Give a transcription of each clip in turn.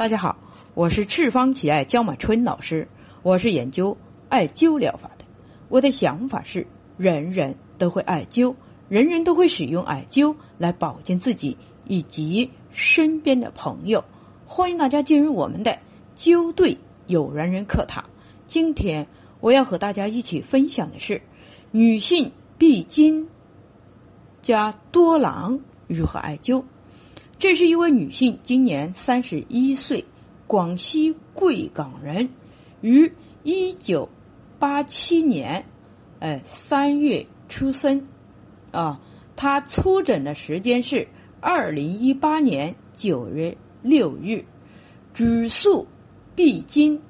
大家好，我是赤方奇艾焦满春老师，我是研究艾灸疗法的。我的想法是，人人都会艾灸，人人都会使用艾灸来保健自己以及身边的朋友。欢迎大家进入我们的灸对有缘人课堂。今天我要和大家一起分享的是女性闭经加多囊如何艾灸。这是一位女性，今年三十一岁，广西贵港人，于一九八七年，呃三月出生，啊，她出诊的时间是二零一八年九月六日，主诉闭经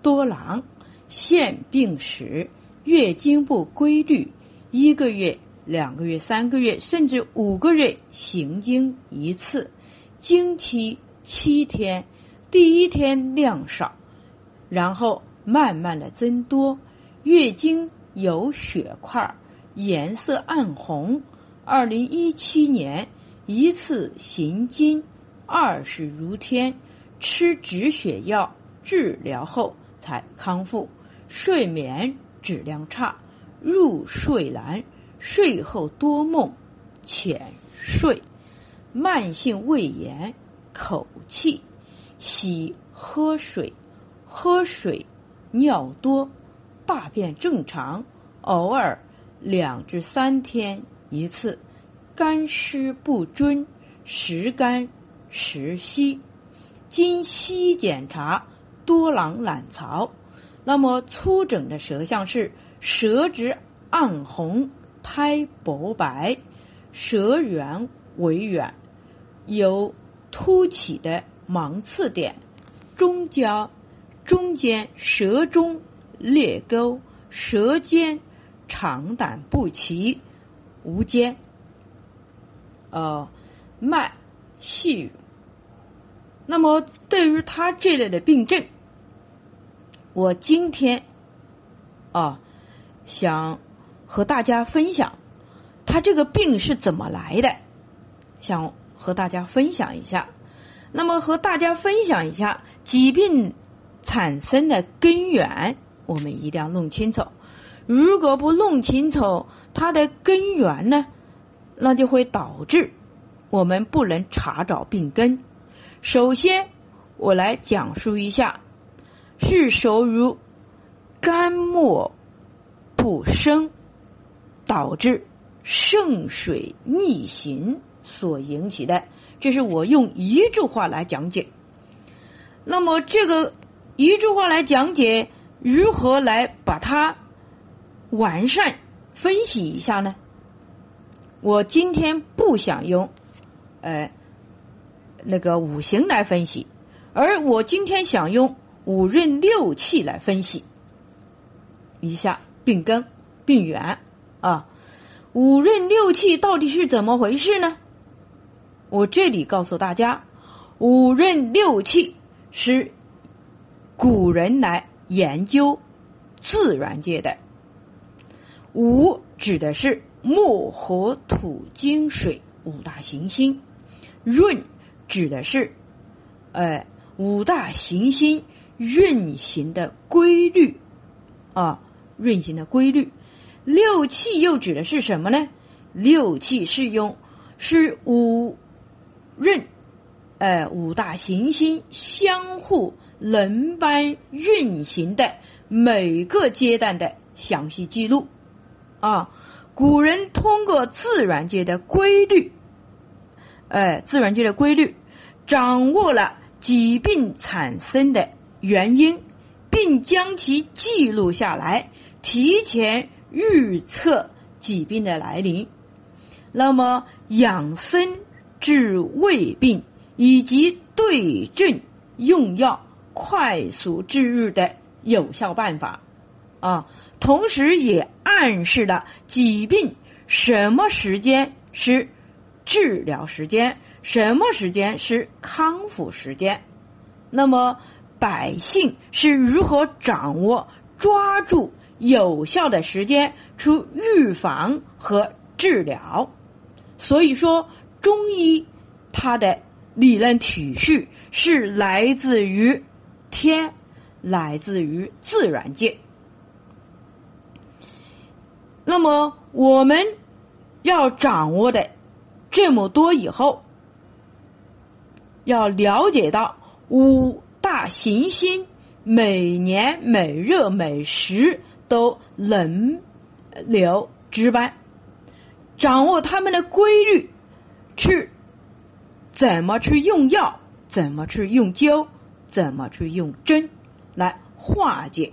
多囊，现病史月经不规律，一个月。两个月、三个月，甚至五个月行经一次，经期七天，第一天量少，然后慢慢的增多，月经有血块，颜色暗红。二零一七年一次行经二十如天，吃止血药治疗后才康复，睡眠质量差，入睡难。睡后多梦，浅睡，慢性胃炎，口气，喜喝水，喝水尿多，大便正常，偶尔两至三天一次，干湿不均，时干时稀，经细检查多囊卵巢，那么粗整的舌象是舌质暗红。苔薄白，舌圆微软，有凸起的芒刺点，中焦中间舌中裂沟，舌尖长短不齐，无尖。呃，脉细。那么对于他这类的病症，我今天啊想。和大家分享，他这个病是怎么来的？想和大家分享一下。那么和大家分享一下疾病产生的根源，我们一定要弄清楚。如果不弄清楚它的根源呢，那就会导致我们不能查找病根。首先，我来讲述一下，是属于肝木不生。导致肾水逆行所引起的，这是我用一句话来讲解。那么，这个一句话来讲解，如何来把它完善分析一下呢？我今天不想用，呃，那个五行来分析，而我今天想用五运六气来分析一下病根、病源。啊，五运六气到底是怎么回事呢？我这里告诉大家，五运六气是古人来研究自然界的。五指的是木、火、土、金、水五大行星，运指的是呃五大行星运行的规律啊，运行的规律。六气又指的是什么呢？六气是用是五任，呃，五大行星相互轮班运行的每个阶段的详细记录啊。古人通过自然界的规律，呃，自然界的规律，掌握了疾病产生的原因，并将其记录下来，提前。预测疾病的来临，那么养生治胃病以及对症用药、快速治愈的有效办法啊，同时也暗示了疾病什么时间是治疗时间，什么时间是康复时间。那么百姓是如何掌握、抓住？有效的时间出预防和治疗，所以说中医它的理论体系是来自于天，来自于自然界。那么我们要掌握的这么多以后，要了解到五大行星每年每日每时都轮流值班，掌握它们的规律，去怎么去用药，怎么去用灸，怎么去用针来化解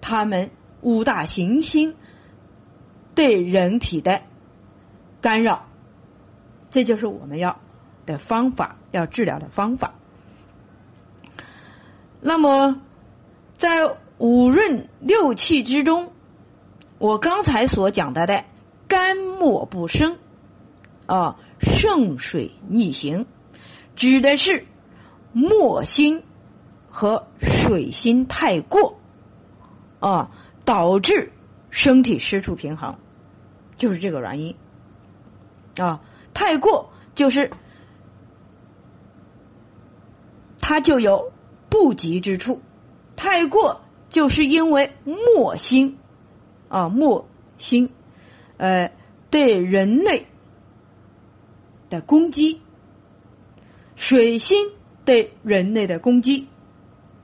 他们五大行星。对人体的干扰，这就是我们要的方法，要治疗的方法。那么，在五润六气之中，我刚才所讲到的肝木不生啊，圣水逆行，指的是木星和水星太过啊，导致身体失去平衡。就是这个原因啊，太过就是它就有不及之处，太过就是因为木星啊木星呃对人类的攻击，水星对人类的攻击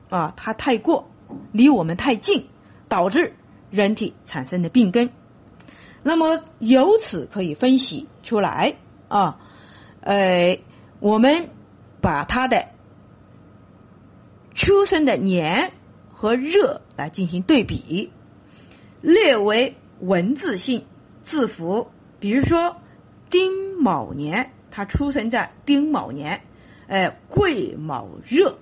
啊，它太过离我们太近，导致人体产生的病根。那么由此可以分析出来啊，呃，我们把它的出生的年和热来进行对比，列为文字性字符。比如说丁卯年，他出生在丁卯年，哎，癸卯热。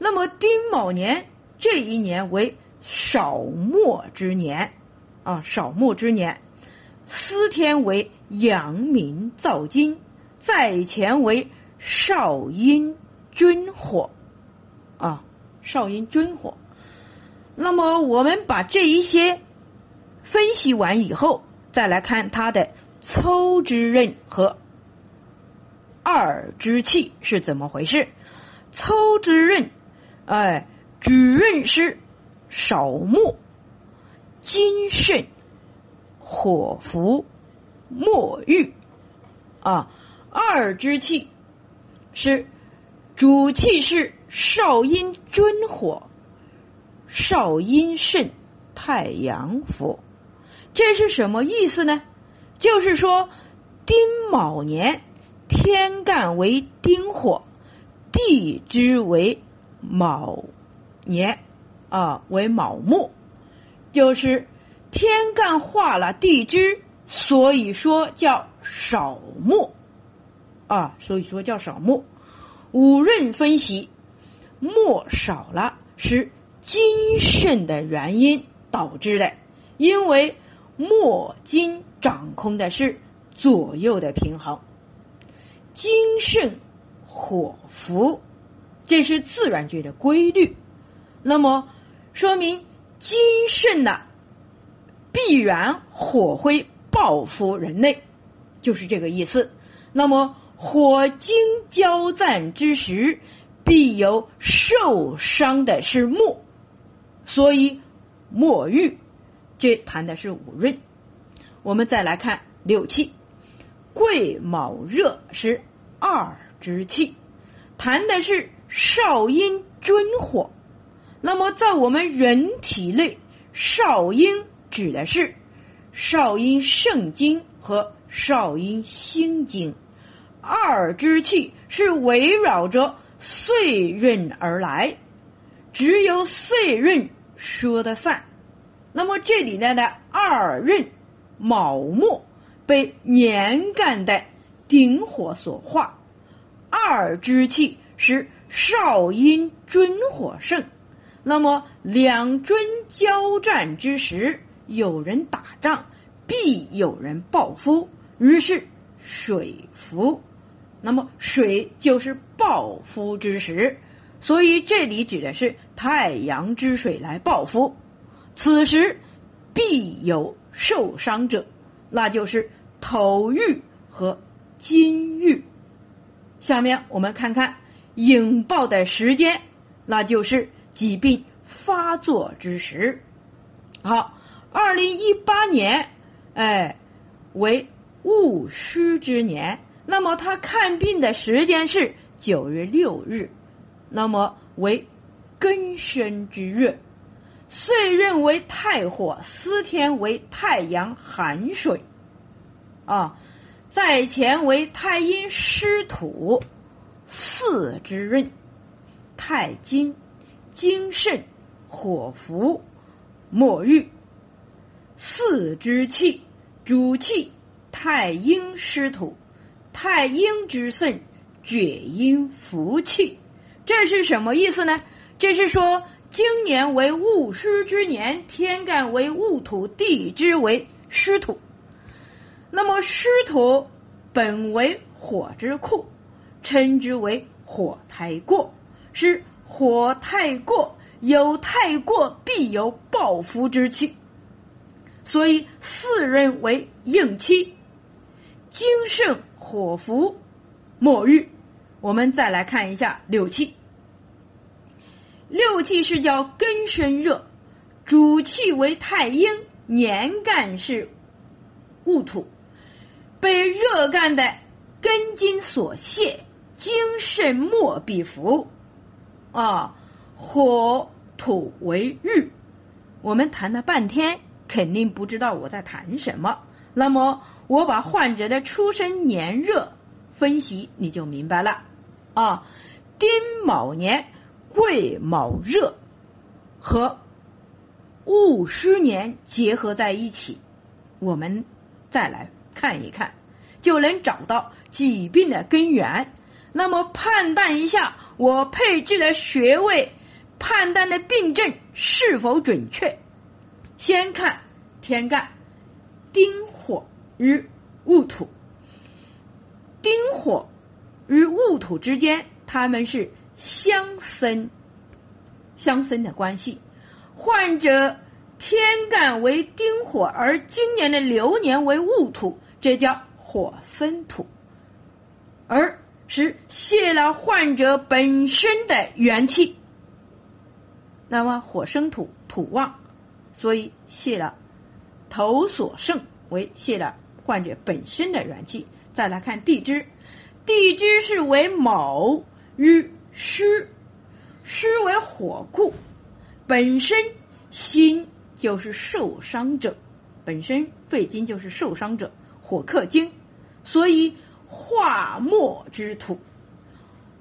那么丁卯年这一年为少末之年啊，少末之年。司天为阳明造金，在前为少阴君火，啊，少阴君火。那么我们把这一些分析完以后，再来看他的抽之刃和二之气是怎么回事。抽之刃，哎，主刃是少木，金肾。火符墨玉啊，二之气是主气是少阴君火，少阴肾太阳符，这是什么意思呢？就是说丁卯年天干为丁火，地支为卯年啊，为卯木，就是。天干化了地支，所以说叫少木啊，所以说叫少木。五润分析，木少了是金肾的原因导致的，因为木金掌控的是左右的平衡，金肾火伏，这是自然界的规律。那么说明金肾呢？必然火会报复人类，就是这个意思。那么火金交战之时，必有受伤的是木，所以墨玉这谈的是五润。我们再来看六气，癸卯热是二之气，谈的是少阴君火。那么在我们人体内，少阴。指的是少阴肾经和少阴心经，二之气是围绕着岁运而来，只有岁运说得算。那么这里呢的二运卯木被年干的鼎火所化，二之气是少阴尊火盛，那么两尊交战之时。有人打仗，必有人报复，于是水伏。那么水就是报复之时，所以这里指的是太阳之水来报复。此时必有受伤者，那就是头郁和金玉下面我们看看引爆的时间，那就是疾病发作之时。好，二零一八年，哎，为戊戌之年。那么他看病的时间是九月六日，那么为庚申之月，岁任为太火，司天为太阳寒水，啊，在前为太阴湿土，四之任，太金、金肾、火符、墨玉，四之气，主气太阴湿土。太阴之肾，厥阴福气，这是什么意思呢？这是说今年为戊戌之年，天干为戊土，地支为戌土。那么戌土本为火之库，称之为火太过，是火太过，有太过必有暴福之气，所以四人为应期。金盛火符墨玉，我们再来看一下六气。六气是叫根生热，主气为太阴，年干是戊土，被热干的根筋所泄，精肾莫必服。啊，火土为玉，我们谈了半天，肯定不知道我在谈什么。那么，我把患者的出生年热分析，你就明白了。啊，丁卯年癸卯热和戊戌年结合在一起，我们再来看一看，就能找到疾病的根源。那么，判断一下我配置的穴位，判断的病症是否准确。先看天干。丁火与戊土，丁火与戊土之间，他们是相生相生的关系。患者天干为丁火，而今年的流年为戊土，这叫火生土，而是泄了患者本身的元气。那么火生土，土旺，所以泄了。头所剩为泄了患者本身的元气。再来看地支，地支是为卯与戌，戌为火库，本身心就是受伤者，本身肺经就是受伤者，火克金，所以化木之土，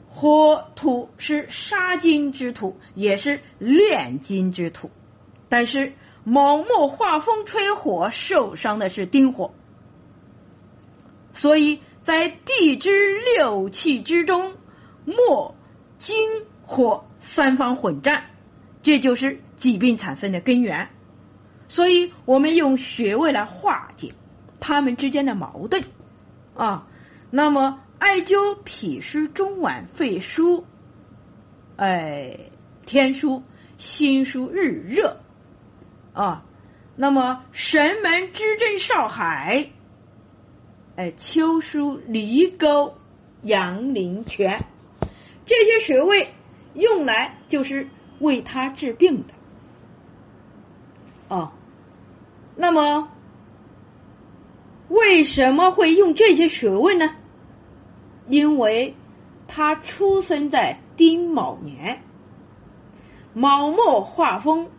火土是杀金之土，也是炼金之土，但是。卯木化风吹火，受伤的是丁火，所以在地支六气之中，木、金、火三方混战，这就是疾病产生的根源。所以我们用穴位来化解他们之间的矛盾啊。那么艾灸脾湿中脘、肺腧，哎，天枢、心枢、日热。啊，那么神门支正少海，哎，秋疏离沟阳陵泉，这些穴位用来就是为他治病的。哦，那么为什么会用这些穴位呢？因为他出生在丁卯年，卯末化风。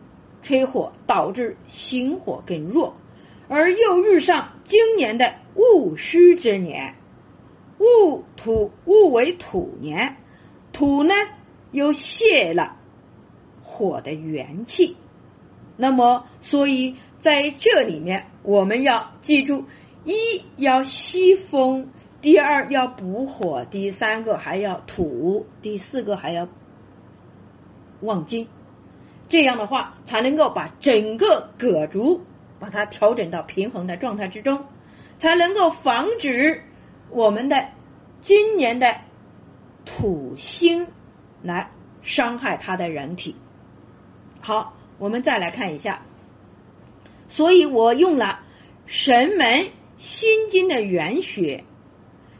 吹火导致心火更弱，而又遇上今年的戊戌之年，戊土戊为土年，土呢又泄了火的元气，那么所以在这里面我们要记住：一要吸风，第二要补火，第三个还要土，第四个还要旺金。这样的话，才能够把整个葛竹把它调整到平衡的状态之中，才能够防止我们的今年的土星来伤害他的人体。好，我们再来看一下，所以我用了神门心经的原穴，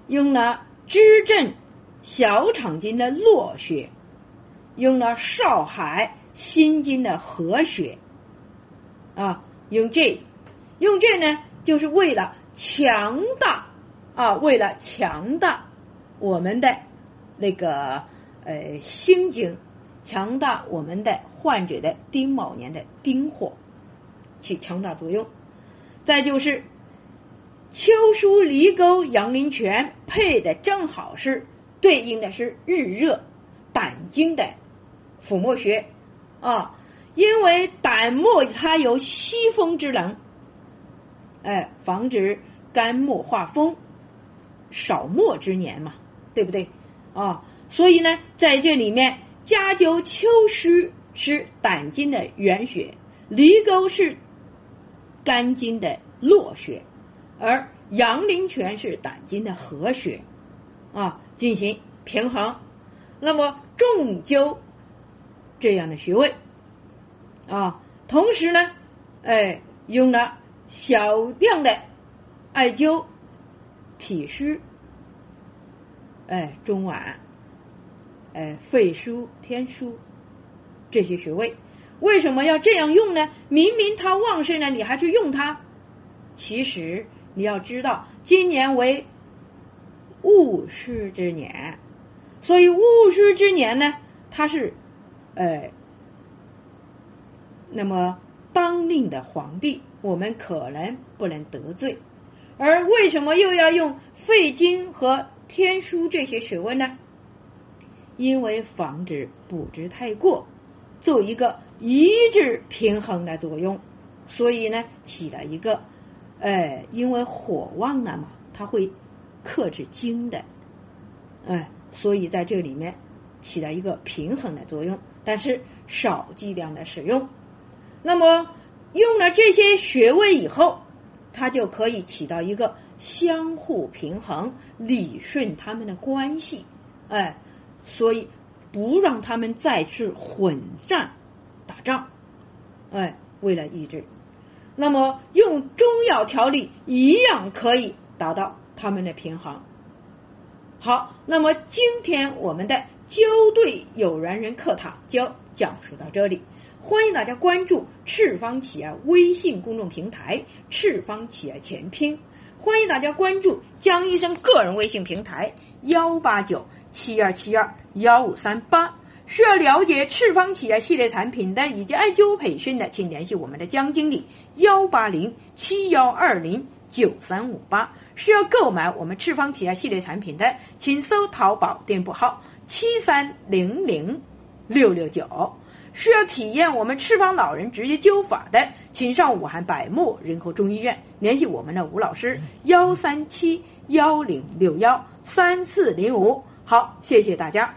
用了支正小肠经的络穴，用了少海心经的合穴，啊，用这，用这呢，就是为了强大啊，为了强大我们的那个呃心经，强大我们的患者的丁卯年的丁火，起强大作用。再就是秋疏离沟阳陵泉配的正好是对应的是日热胆经的腹膜穴啊，因为胆膜它有吸风之能，哎，防止肝木化风，少末之年嘛，对不对啊？所以呢，在这里面加灸秋虚是胆经的原穴，离沟是。肝经的络穴，而阳陵泉是胆经的合穴，啊，进行平衡。那么重灸这样的穴位，啊，同时呢，哎，用了小量的艾灸脾虚，哎，中脘，哎，肺腧、天枢这些穴位。为什么要这样用呢？明明它旺盛呢，你还去用它？其实你要知道，今年为戊戌之年，所以戊戌之年呢，它是，呃，那么当令的皇帝，我们可能不能得罪。而为什么又要用肺经和天枢这些学问呢？因为防止补之太过。做一个一致平衡的作用，所以呢，起了一个，哎，因为火旺了嘛，它会克制精的，哎，所以在这里面起了一个平衡的作用，但是少剂量的使用。那么用了这些穴位以后，它就可以起到一个相互平衡、理顺他们的关系，哎，所以。不让他们再次混战打仗，哎，为了抑制，那么用中药调理一样可以达到他们的平衡。好，那么今天我们的灸对有缘人课堂就讲述到这里，欢迎大家关注赤方企业微信公众平台“赤方企业全拼”，欢迎大家关注江医生个人微信平台幺八九。七二七二幺五三八，需要了解赤方企业系列产品的以及艾灸培训的，请联系我们的江经理幺八零七幺二零九三五八。需要购买我们赤方企业系列产品的，请搜淘宝店铺号七三零零六六九。需要体验我们赤方老人直接灸法的，请上武汉百木人口中医院联系我们的吴老师幺三七幺零六幺三四零五。好，谢谢大家。